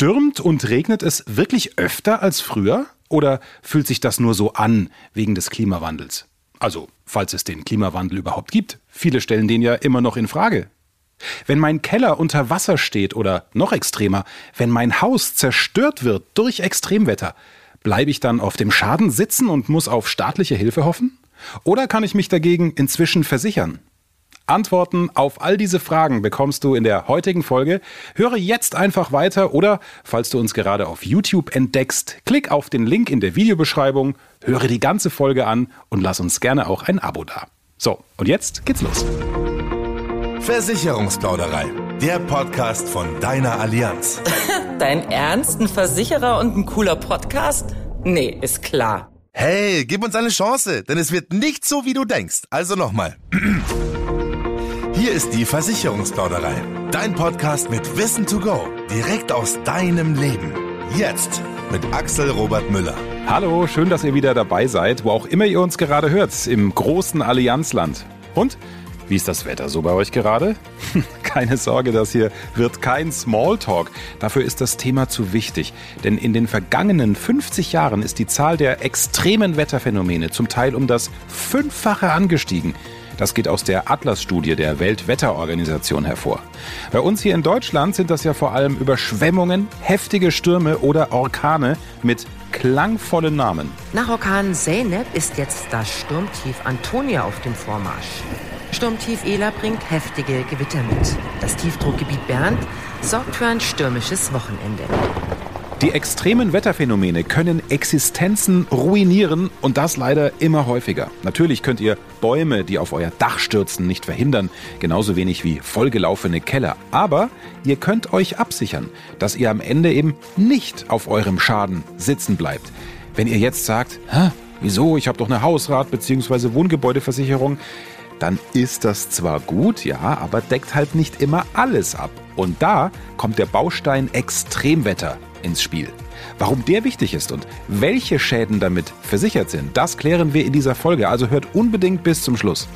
Stürmt und regnet es wirklich öfter als früher? Oder fühlt sich das nur so an wegen des Klimawandels? Also, falls es den Klimawandel überhaupt gibt. Viele stellen den ja immer noch in Frage. Wenn mein Keller unter Wasser steht oder noch extremer, wenn mein Haus zerstört wird durch Extremwetter, bleibe ich dann auf dem Schaden sitzen und muss auf staatliche Hilfe hoffen? Oder kann ich mich dagegen inzwischen versichern? Antworten auf all diese Fragen bekommst du in der heutigen Folge. Höre jetzt einfach weiter oder, falls du uns gerade auf YouTube entdeckst, klick auf den Link in der Videobeschreibung, höre die ganze Folge an und lass uns gerne auch ein Abo da. So, und jetzt geht's los. Versicherungsplauderei, der Podcast von deiner Allianz. Dein Ernst? Ein Versicherer und ein cooler Podcast? Nee, ist klar. Hey, gib uns eine Chance, denn es wird nicht so, wie du denkst. Also nochmal. Hier ist die Versicherungsplauderei. Dein Podcast mit Wissen to go. Direkt aus deinem Leben. Jetzt mit Axel Robert Müller. Hallo, schön, dass ihr wieder dabei seid, wo auch immer ihr uns gerade hört, im großen Allianzland. Und wie ist das Wetter so bei euch gerade? Keine Sorge, das hier wird kein Smalltalk. Dafür ist das Thema zu wichtig. Denn in den vergangenen 50 Jahren ist die Zahl der extremen Wetterphänomene zum Teil um das Fünffache angestiegen. Das geht aus der Atlas-Studie der Weltwetterorganisation hervor. Bei uns hier in Deutschland sind das ja vor allem Überschwemmungen, heftige Stürme oder Orkane mit klangvollen Namen. Nach Orkan Zeynep ist jetzt das Sturmtief Antonia auf dem Vormarsch. Sturmtief Ela bringt heftige Gewitter mit. Das Tiefdruckgebiet Bernd sorgt für ein stürmisches Wochenende. Die extremen Wetterphänomene können Existenzen ruinieren und das leider immer häufiger. Natürlich könnt ihr Bäume, die auf euer Dach stürzen, nicht verhindern, genauso wenig wie vollgelaufene Keller. Aber ihr könnt euch absichern, dass ihr am Ende eben nicht auf eurem Schaden sitzen bleibt. Wenn ihr jetzt sagt, Hä, wieso, ich habe doch eine Hausrat- bzw. Wohngebäudeversicherung, dann ist das zwar gut, ja, aber deckt halt nicht immer alles ab. Und da kommt der Baustein Extremwetter ins Spiel. Warum der wichtig ist und welche Schäden damit versichert sind, das klären wir in dieser Folge. Also hört unbedingt bis zum Schluss.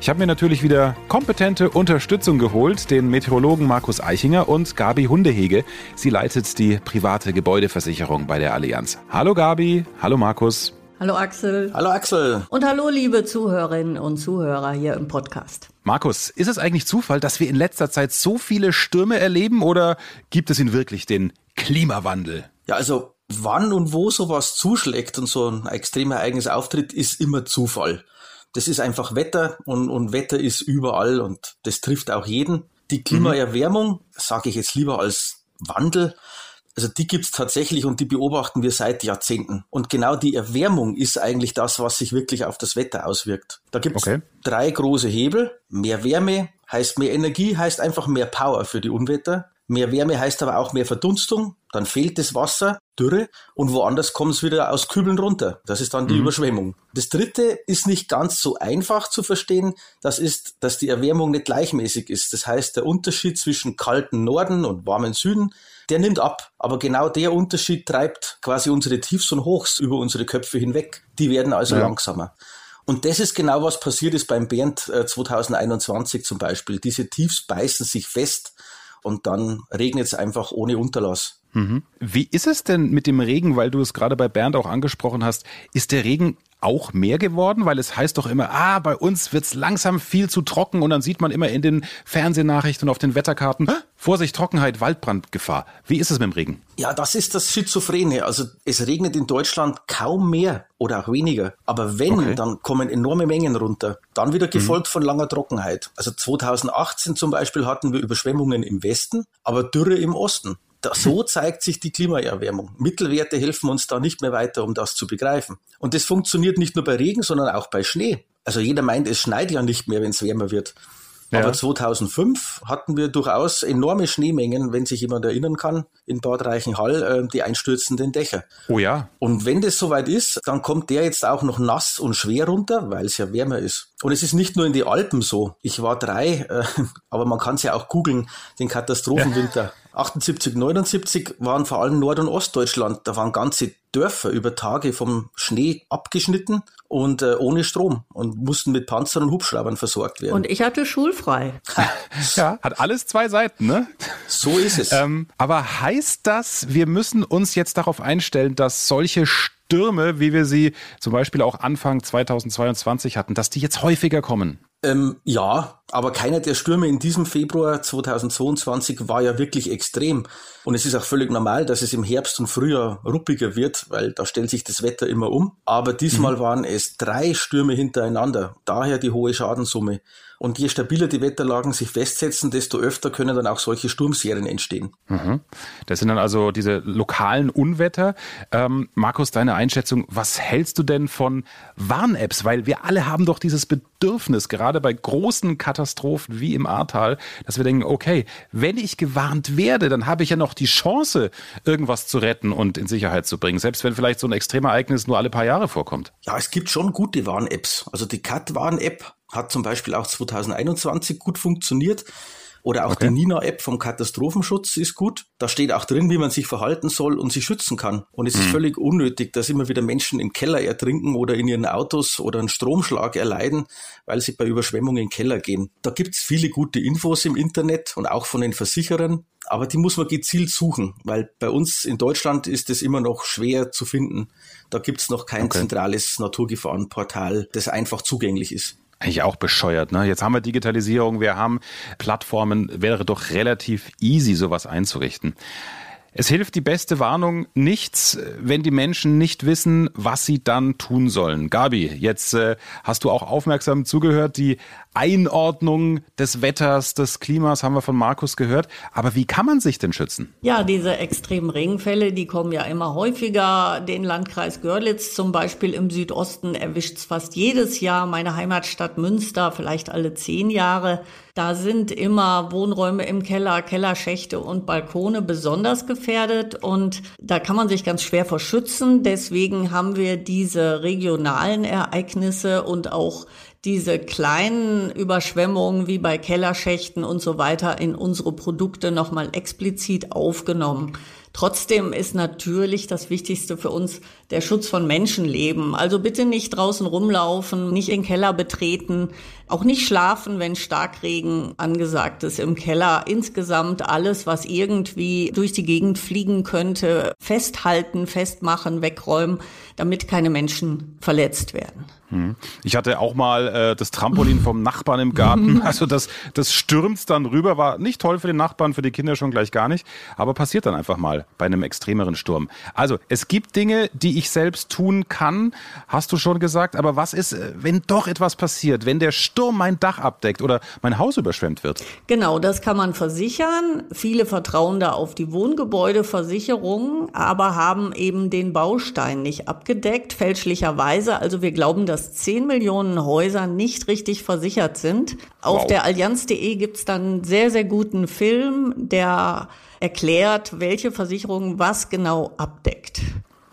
Ich habe mir natürlich wieder kompetente Unterstützung geholt, den Meteorologen Markus Eichinger und Gabi Hundehege. Sie leitet die private Gebäudeversicherung bei der Allianz. Hallo Gabi, hallo Markus. Hallo Axel. Hallo Axel. Und hallo liebe Zuhörerinnen und Zuhörer hier im Podcast. Markus, ist es eigentlich Zufall, dass wir in letzter Zeit so viele Stürme erleben oder gibt es ihn wirklich den Klimawandel? Ja, also wann und wo sowas zuschlägt und so ein extremer Ereignis auftritt, ist immer Zufall. Das ist einfach Wetter und, und Wetter ist überall und das trifft auch jeden. Die Klimaerwärmung, mhm. sage ich jetzt lieber als Wandel, also die gibt's tatsächlich und die beobachten wir seit Jahrzehnten. Und genau die Erwärmung ist eigentlich das, was sich wirklich auf das Wetter auswirkt. Da gibt's okay. drei große Hebel. Mehr Wärme heißt mehr Energie, heißt einfach mehr Power für die Unwetter. Mehr Wärme heißt aber auch mehr Verdunstung, dann fehlt das Wasser, Dürre und woanders kommt es wieder aus Kübeln runter. Das ist dann die mhm. Überschwemmung. Das dritte ist nicht ganz so einfach zu verstehen. Das ist, dass die Erwärmung nicht gleichmäßig ist. Das heißt, der Unterschied zwischen kalten Norden und warmen Süden der nimmt ab. Aber genau der Unterschied treibt quasi unsere Tiefs und Hochs über unsere Köpfe hinweg. Die werden also ja. langsamer. Und das ist genau, was passiert ist beim Bernd 2021 äh, zum Beispiel. Diese Tiefs beißen sich fest und dann regnet es einfach ohne Unterlass. Mhm. Wie ist es denn mit dem Regen, weil du es gerade bei Bernd auch angesprochen hast? Ist der Regen auch mehr geworden? Weil es heißt doch immer, ah, bei uns wird's langsam viel zu trocken und dann sieht man immer in den Fernsehnachrichten und auf den Wetterkarten, Vorsicht, Trockenheit, Waldbrandgefahr. Wie ist es mit dem Regen? Ja, das ist das Schizophrene. Also es regnet in Deutschland kaum mehr oder auch weniger. Aber wenn, okay. dann kommen enorme Mengen runter. Dann wieder gefolgt mhm. von langer Trockenheit. Also 2018 zum Beispiel hatten wir Überschwemmungen im Westen, aber Dürre im Osten so zeigt sich die Klimaerwärmung. Mittelwerte helfen uns da nicht mehr weiter, um das zu begreifen. Und das funktioniert nicht nur bei Regen, sondern auch bei Schnee. Also jeder meint, es schneit ja nicht mehr, wenn es wärmer wird. Ja. Aber 2005 hatten wir durchaus enorme Schneemengen, wenn sich jemand erinnern kann, in Bad Reichenhall, äh, die einstürzenden Dächer. Oh ja. Und wenn das soweit ist, dann kommt der jetzt auch noch nass und schwer runter, weil es ja wärmer ist. Und es ist nicht nur in die Alpen so. Ich war drei, äh, aber man kann es ja auch googeln, den Katastrophenwinter. Ja. 78, 79 waren vor allem Nord- und Ostdeutschland, da waren ganze Dörfer über Tage vom Schnee abgeschnitten und äh, ohne Strom und mussten mit Panzern und Hubschraubern versorgt werden. Und ich hatte schulfrei. ja, hat alles zwei Seiten, ne? So ist es. Ähm, aber heißt das, wir müssen uns jetzt darauf einstellen, dass solche Stürme, wie wir sie zum Beispiel auch Anfang 2022 hatten, dass die jetzt häufiger kommen? Ähm, ja, aber keiner der Stürme in diesem Februar 2022 war ja wirklich extrem. Und es ist auch völlig normal, dass es im Herbst und Frühjahr ruppiger wird, weil da stellt sich das Wetter immer um. Aber diesmal mhm. waren es drei Stürme hintereinander. Daher die hohe Schadensumme. Und je stabiler die Wetterlagen sich festsetzen, desto öfter können dann auch solche Sturmserien entstehen. Mhm. Das sind dann also diese lokalen Unwetter. Ähm, Markus, deine Einschätzung, was hältst du denn von Warn-Apps? Weil wir alle haben doch dieses Bedürfnis, gerade bei großen Katastrophen wie im Ahrtal, dass wir denken, okay, wenn ich gewarnt werde, dann habe ich ja noch die Chance, irgendwas zu retten und in Sicherheit zu bringen, selbst wenn vielleicht so ein Extremereignis nur alle paar Jahre vorkommt. Ja, es gibt schon gute Warn-Apps. Also die Cat-Warn-App hat zum Beispiel auch 2021 gut funktioniert. Oder auch okay. die Nina-App vom Katastrophenschutz ist gut. Da steht auch drin, wie man sich verhalten soll und sich schützen kann. Und es mhm. ist völlig unnötig, dass immer wieder Menschen im Keller ertrinken oder in ihren Autos oder einen Stromschlag erleiden, weil sie bei Überschwemmungen in den Keller gehen. Da gibt's viele gute Infos im Internet und auch von den Versicherern. Aber die muss man gezielt suchen, weil bei uns in Deutschland ist es immer noch schwer zu finden. Da gibt's noch kein okay. zentrales Naturgefahrenportal, das einfach zugänglich ist. Eigentlich auch bescheuert, ne? Jetzt haben wir Digitalisierung, wir haben Plattformen, wäre doch relativ easy, sowas einzurichten. Es hilft die beste Warnung nichts, wenn die Menschen nicht wissen, was sie dann tun sollen. Gabi, jetzt äh, hast du auch aufmerksam zugehört. Die Einordnung des Wetters, des Klimas haben wir von Markus gehört. Aber wie kann man sich denn schützen? Ja, diese extremen Regenfälle, die kommen ja immer häufiger. Den Landkreis Görlitz zum Beispiel im Südosten erwischt es fast jedes Jahr. Meine Heimatstadt Münster vielleicht alle zehn Jahre. Da sind immer Wohnräume im Keller, Kellerschächte und Balkone besonders gefährdet und da kann man sich ganz schwer vor schützen. Deswegen haben wir diese regionalen Ereignisse und auch diese kleinen Überschwemmungen wie bei Kellerschächten und so weiter in unsere Produkte nochmal explizit aufgenommen. Trotzdem ist natürlich das Wichtigste für uns der Schutz von Menschenleben. Also bitte nicht draußen rumlaufen, nicht in Keller betreten, auch nicht schlafen, wenn Starkregen angesagt ist im Keller. Insgesamt alles, was irgendwie durch die Gegend fliegen könnte, festhalten, festmachen, wegräumen, damit keine Menschen verletzt werden. Hm. Ich hatte auch mal äh, das Trampolin vom Nachbarn im Garten. Also das, das stürmt dann rüber. War nicht toll für den Nachbarn, für die Kinder schon gleich gar nicht. Aber passiert dann einfach mal bei einem extremeren Sturm. Also es gibt Dinge, die ich selbst tun kann, hast du schon gesagt. Aber was ist, äh, wenn doch etwas passiert, wenn der Sturm mein Dach abdeckt oder mein Haus überschwemmt wird? Genau, das kann man versichern. Viele vertrauen da auf die Wohngebäudeversicherung, aber haben eben den Baustein nicht abgedeckt, fälschlicherweise. Also wir glauben, dass dass 10 Millionen Häuser nicht richtig versichert sind. Auf wow. der allianz.de gibt es dann einen sehr, sehr guten Film, der erklärt, welche Versicherung was genau abdeckt.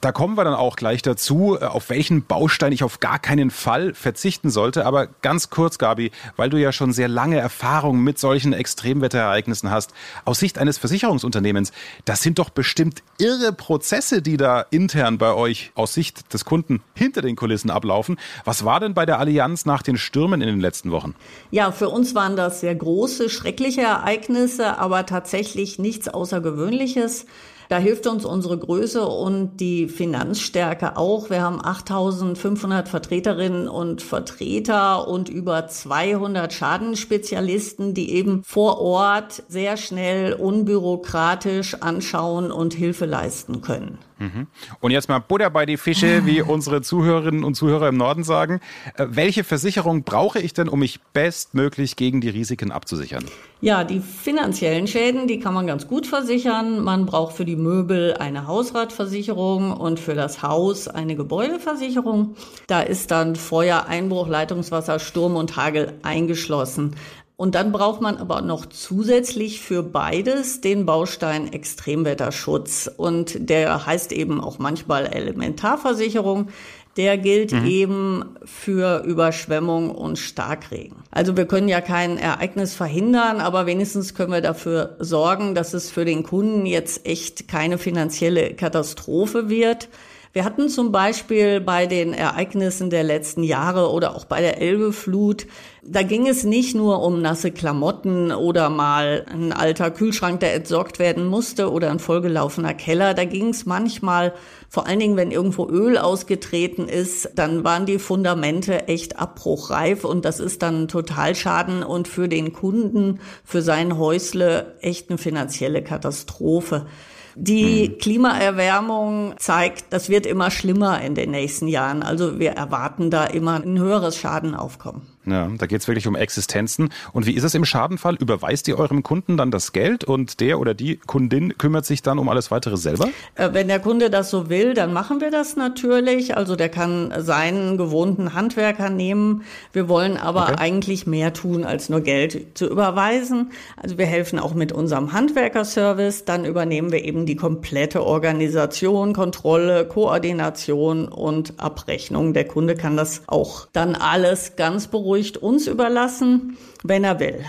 Da kommen wir dann auch gleich dazu, äh, auf welchen Baustein ich auf gar keinen Fall verzichten sollte. Aber ganz kurz, Gabi, weil du ja schon sehr lange Erfahrung mit solchen Extremwetterereignissen hast, aus Sicht eines Versicherungsunternehmens, das sind doch bestimmt irre Prozesse, die da intern bei euch aus Sicht des Kunden hinter den Kulissen ablaufen. Was war denn bei der Allianz nach den Stürmen in den letzten Wochen? Ja, für uns waren das sehr große, schreckliche Ereignisse, aber tatsächlich nichts Außergewöhnliches. Da hilft uns unsere Größe und die Finanzstärke auch. Wir haben 8500 Vertreterinnen und Vertreter und über 200 Schadenspezialisten, die eben vor Ort sehr schnell unbürokratisch anschauen und Hilfe leisten können. Mhm. Und jetzt mal Butter bei die Fische, wie unsere Zuhörerinnen und Zuhörer im Norden sagen. Äh, welche Versicherung brauche ich denn, um mich bestmöglich gegen die Risiken abzusichern? Ja, die finanziellen Schäden, die kann man ganz gut versichern. Man braucht für die Möbel eine Hausratversicherung und für das Haus eine Gebäudeversicherung. Da ist dann Feuer, Einbruch, Leitungswasser, Sturm und Hagel eingeschlossen. Und dann braucht man aber noch zusätzlich für beides den Baustein Extremwetterschutz. Und der heißt eben auch manchmal Elementarversicherung. der gilt mhm. eben für Überschwemmung und Starkregen. Also wir können ja kein Ereignis verhindern, aber wenigstens können wir dafür sorgen, dass es für den Kunden jetzt echt keine finanzielle Katastrophe wird. Wir hatten zum Beispiel bei den Ereignissen der letzten Jahre oder auch bei der Elbeflut, da ging es nicht nur um nasse Klamotten oder mal ein alter Kühlschrank, der entsorgt werden musste oder ein vollgelaufener Keller. Da ging es manchmal, vor allen Dingen, wenn irgendwo Öl ausgetreten ist, dann waren die Fundamente echt abbruchreif und das ist dann Totalschaden und für den Kunden, für sein Häusle echt eine finanzielle Katastrophe. Die hm. Klimaerwärmung zeigt, das wird immer schlimmer in den nächsten Jahren. Also wir erwarten da immer ein höheres Schadenaufkommen. Ja, da geht es wirklich um Existenzen. Und wie ist es im Schadenfall? Überweist ihr eurem Kunden dann das Geld und der oder die Kundin kümmert sich dann um alles weitere selber? Äh, wenn der Kunde das so will, dann machen wir das natürlich. Also der kann seinen gewohnten Handwerker nehmen. Wir wollen aber okay. eigentlich mehr tun, als nur Geld zu überweisen. Also wir helfen auch mit unserem Handwerkerservice. Dann übernehmen wir eben die komplette Organisation, Kontrolle, Koordination und Abrechnung. Der Kunde kann das auch dann alles ganz beruhigt beruhigt uns überlassen, wenn er will.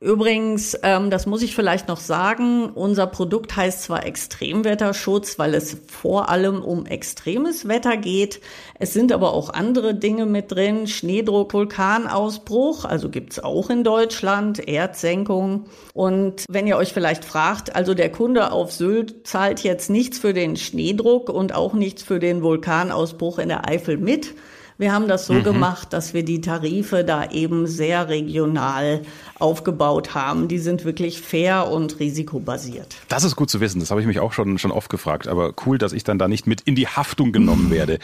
Übrigens, ähm, das muss ich vielleicht noch sagen, unser Produkt heißt zwar Extremwetterschutz, weil es vor allem um extremes Wetter geht. Es sind aber auch andere Dinge mit drin. Schneedruck, Vulkanausbruch, also gibt's auch in Deutschland, Erdsenkung. Und wenn ihr euch vielleicht fragt, also der Kunde auf Sylt zahlt jetzt nichts für den Schneedruck und auch nichts für den Vulkanausbruch in der Eifel mit wir haben das so mhm. gemacht, dass wir die Tarife da eben sehr regional aufgebaut haben. Die sind wirklich fair und risikobasiert. Das ist gut zu wissen. Das habe ich mich auch schon, schon oft gefragt. Aber cool, dass ich dann da nicht mit in die Haftung genommen werde.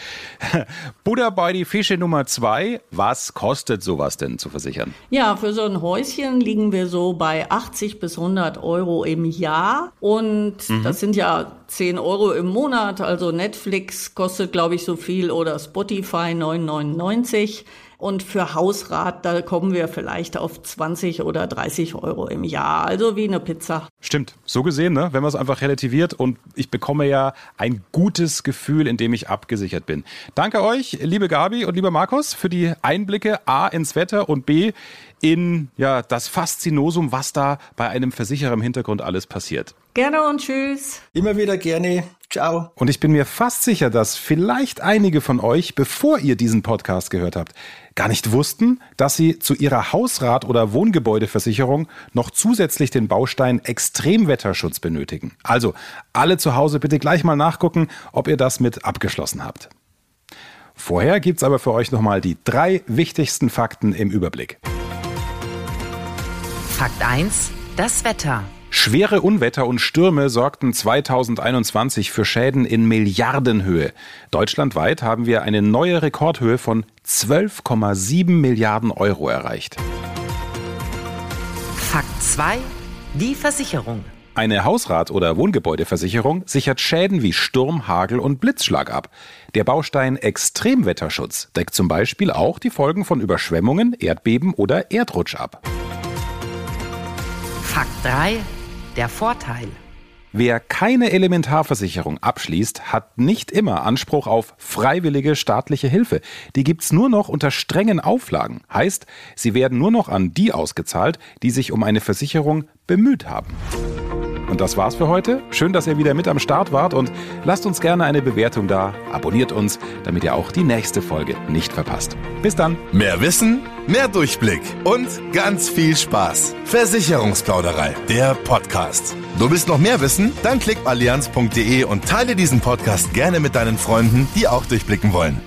Buddha bei die Fische Nummer zwei. Was kostet sowas denn zu versichern? Ja, für so ein Häuschen liegen wir so bei 80 bis 100 Euro im Jahr. Und mhm. das sind ja 10 Euro im Monat. Also Netflix kostet, glaube ich, so viel oder Spotify 9 9,99 und für Hausrat, da kommen wir vielleicht auf 20 oder 30 Euro im Jahr, also wie eine Pizza. Stimmt, so gesehen, ne? wenn man es einfach relativiert und ich bekomme ja ein gutes Gefühl, in dem ich abgesichert bin. Danke euch, liebe Gabi und lieber Markus, für die Einblicke A ins Wetter und B in ja, das Faszinosum, was da bei einem Versicherer im Hintergrund alles passiert. Gerne und tschüss. Immer wieder gerne. Ciao. Und ich bin mir fast sicher, dass vielleicht einige von euch, bevor ihr diesen Podcast gehört habt, gar nicht wussten, dass sie zu ihrer Hausrat- oder Wohngebäudeversicherung noch zusätzlich den Baustein Extremwetterschutz benötigen. Also alle zu Hause bitte gleich mal nachgucken, ob ihr das mit abgeschlossen habt. Vorher gibt's aber für euch nochmal die drei wichtigsten Fakten im Überblick. Fakt 1. Das Wetter. Schwere Unwetter und Stürme sorgten 2021 für Schäden in Milliardenhöhe. Deutschlandweit haben wir eine neue Rekordhöhe von 12,7 Milliarden Euro erreicht. Fakt 2. Die Versicherung. Eine Hausrat- oder Wohngebäudeversicherung sichert Schäden wie Sturm, Hagel und Blitzschlag ab. Der Baustein Extremwetterschutz deckt zum Beispiel auch die Folgen von Überschwemmungen, Erdbeben oder Erdrutsch ab. Fakt 3. Der Vorteil. Wer keine Elementarversicherung abschließt, hat nicht immer Anspruch auf freiwillige staatliche Hilfe. Die gibt's nur noch unter strengen Auflagen. Heißt, sie werden nur noch an die ausgezahlt, die sich um eine Versicherung bemüht haben. Und das war's für heute. Schön, dass ihr wieder mit am Start wart und lasst uns gerne eine Bewertung da. Abonniert uns, damit ihr auch die nächste Folge nicht verpasst. Bis dann. Mehr Wissen, mehr Durchblick und ganz viel Spaß. Versicherungsplauderei, der Podcast. Du willst noch mehr wissen? Dann klick allianz.de und teile diesen Podcast gerne mit deinen Freunden, die auch durchblicken wollen.